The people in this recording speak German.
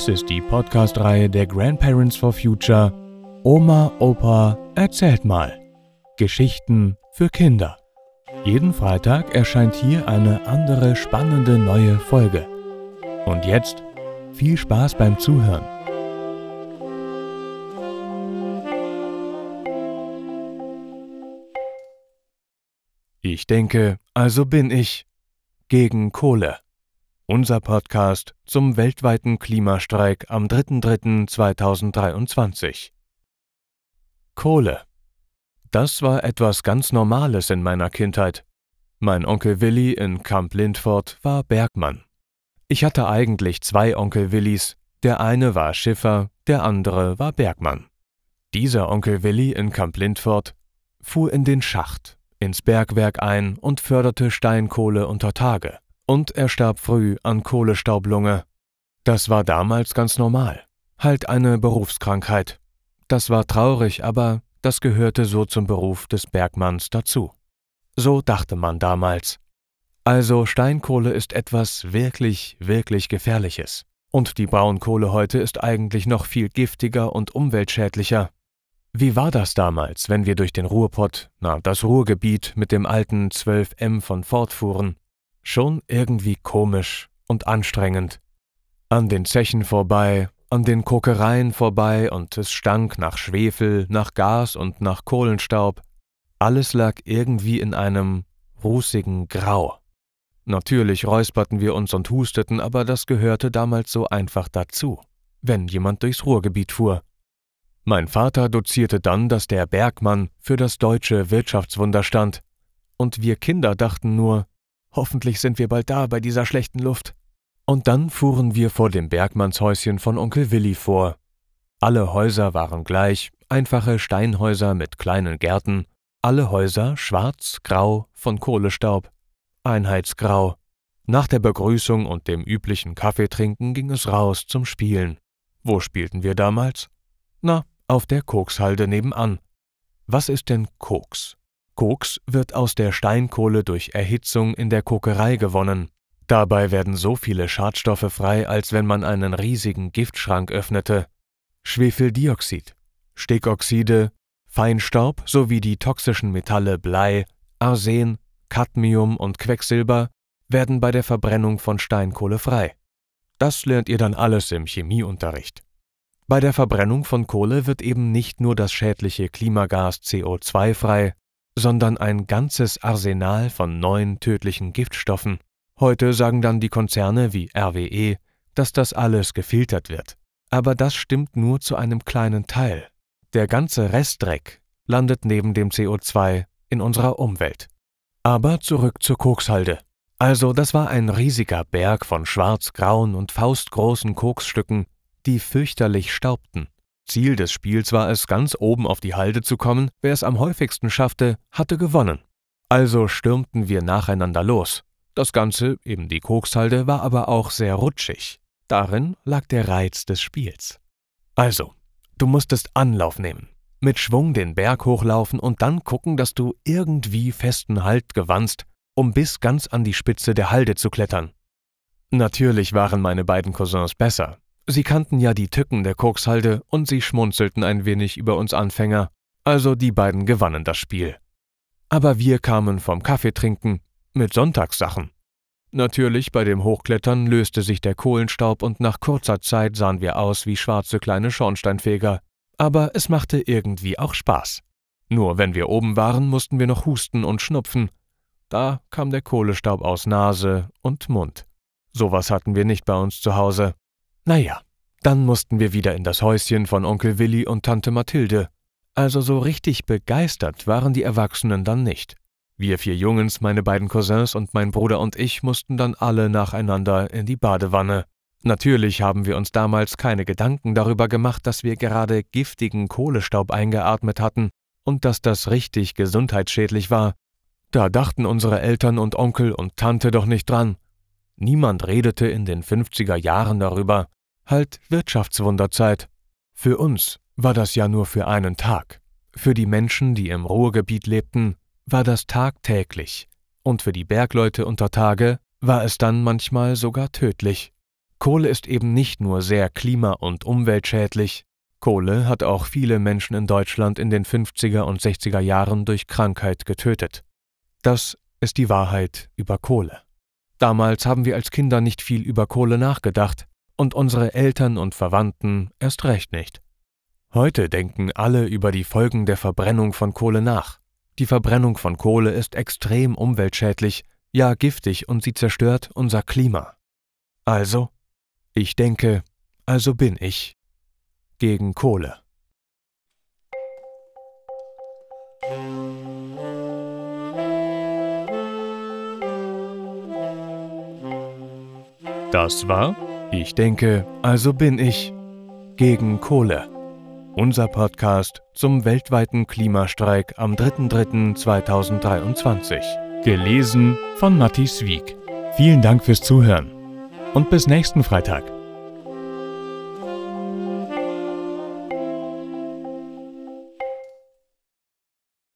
Dies ist die Podcast-Reihe der Grandparents for Future Oma, Opa, erzählt mal. Geschichten für Kinder. Jeden Freitag erscheint hier eine andere spannende neue Folge. Und jetzt viel Spaß beim Zuhören. Ich denke, also bin ich gegen Kohle. Unser Podcast zum weltweiten Klimastreik am 3.3.2023. Kohle. Das war etwas ganz Normales in meiner Kindheit. Mein Onkel Willi in Camp Lindford war Bergmann. Ich hatte eigentlich zwei Onkel Willis, der eine war Schiffer, der andere war Bergmann. Dieser Onkel Willi in Camp Lindford fuhr in den Schacht, ins Bergwerk ein und förderte Steinkohle unter Tage. Und er starb früh an Kohlestaublunge. Das war damals ganz normal. Halt eine Berufskrankheit. Das war traurig, aber das gehörte so zum Beruf des Bergmanns dazu. So dachte man damals. Also Steinkohle ist etwas wirklich, wirklich Gefährliches. Und die Braunkohle heute ist eigentlich noch viel giftiger und umweltschädlicher. Wie war das damals, wenn wir durch den Ruhrpott, na, das Ruhrgebiet mit dem alten 12M von Ford fuhren? Schon irgendwie komisch und anstrengend. An den Zechen vorbei, an den Kokereien vorbei und es stank nach Schwefel, nach Gas und nach Kohlenstaub. Alles lag irgendwie in einem rußigen Grau. Natürlich räusperten wir uns und husteten, aber das gehörte damals so einfach dazu, wenn jemand durchs Ruhrgebiet fuhr. Mein Vater dozierte dann, dass der Bergmann für das deutsche Wirtschaftswunder stand, und wir Kinder dachten nur, hoffentlich sind wir bald da bei dieser schlechten Luft. Und dann fuhren wir vor dem Bergmannshäuschen von Onkel Willi vor. Alle Häuser waren gleich, einfache Steinhäuser mit kleinen Gärten, alle Häuser schwarz, grau, von Kohlestaub, Einheitsgrau. Nach der Begrüßung und dem üblichen Kaffeetrinken ging es raus zum Spielen. Wo spielten wir damals? Na, auf der Kokshalde nebenan. Was ist denn Koks? Koks wird aus der Steinkohle durch Erhitzung in der Kokerei gewonnen. Dabei werden so viele Schadstoffe frei, als wenn man einen riesigen Giftschrank öffnete. Schwefeldioxid, Stickoxide, Feinstaub sowie die toxischen Metalle Blei, Arsen, Cadmium und Quecksilber werden bei der Verbrennung von Steinkohle frei. Das lernt ihr dann alles im Chemieunterricht. Bei der Verbrennung von Kohle wird eben nicht nur das schädliche Klimagas CO2 frei, sondern ein ganzes Arsenal von neuen tödlichen Giftstoffen. Heute sagen dann die Konzerne wie RWE, dass das alles gefiltert wird. Aber das stimmt nur zu einem kleinen Teil. Der ganze Restdreck landet neben dem CO2 in unserer Umwelt. Aber zurück zur Kokshalde. Also, das war ein riesiger Berg von schwarz-grauen und faustgroßen Koksstücken, die fürchterlich staubten. Ziel des Spiels war es, ganz oben auf die Halde zu kommen. Wer es am häufigsten schaffte, hatte gewonnen. Also stürmten wir nacheinander los. Das Ganze, eben die Kokshalde, war aber auch sehr rutschig. Darin lag der Reiz des Spiels. Also, du musstest Anlauf nehmen, mit Schwung den Berg hochlaufen und dann gucken, dass du irgendwie festen Halt gewannst, um bis ganz an die Spitze der Halde zu klettern. Natürlich waren meine beiden Cousins besser. Sie kannten ja die Tücken der Kokshalde und sie schmunzelten ein wenig über uns Anfänger, also die beiden gewannen das Spiel. Aber wir kamen vom Kaffeetrinken mit Sonntagssachen. Natürlich, bei dem Hochklettern löste sich der Kohlenstaub und nach kurzer Zeit sahen wir aus wie schwarze kleine Schornsteinfeger. Aber es machte irgendwie auch Spaß. Nur wenn wir oben waren, mussten wir noch husten und schnupfen. Da kam der Kohlestaub aus Nase und Mund. Sowas hatten wir nicht bei uns zu Hause. Naja, dann mussten wir wieder in das Häuschen von Onkel Willi und Tante Mathilde. Also so richtig begeistert waren die Erwachsenen dann nicht. Wir vier Jungens, meine beiden Cousins und mein Bruder und ich mussten dann alle nacheinander in die Badewanne. Natürlich haben wir uns damals keine Gedanken darüber gemacht, dass wir gerade giftigen Kohlestaub eingeatmet hatten und dass das richtig gesundheitsschädlich war. Da dachten unsere Eltern und Onkel und Tante doch nicht dran. Niemand redete in den 50er Jahren darüber. Halt Wirtschaftswunderzeit. Für uns war das ja nur für einen Tag. Für die Menschen, die im Ruhrgebiet lebten, war das tagtäglich, und für die Bergleute unter Tage war es dann manchmal sogar tödlich. Kohle ist eben nicht nur sehr klima- und umweltschädlich, Kohle hat auch viele Menschen in Deutschland in den 50er und 60er Jahren durch Krankheit getötet. Das ist die Wahrheit über Kohle. Damals haben wir als Kinder nicht viel über Kohle nachgedacht und unsere Eltern und Verwandten erst recht nicht. Heute denken alle über die Folgen der Verbrennung von Kohle nach. Die Verbrennung von Kohle ist extrem umweltschädlich, ja giftig und sie zerstört unser Klima. Also, ich denke, also bin ich gegen Kohle. Das war Ich denke, also bin ich gegen Kohle. Unser Podcast zum weltweiten Klimastreik am 3.3.2023. Gelesen von Matthias Wieck. Vielen Dank fürs Zuhören und bis nächsten Freitag.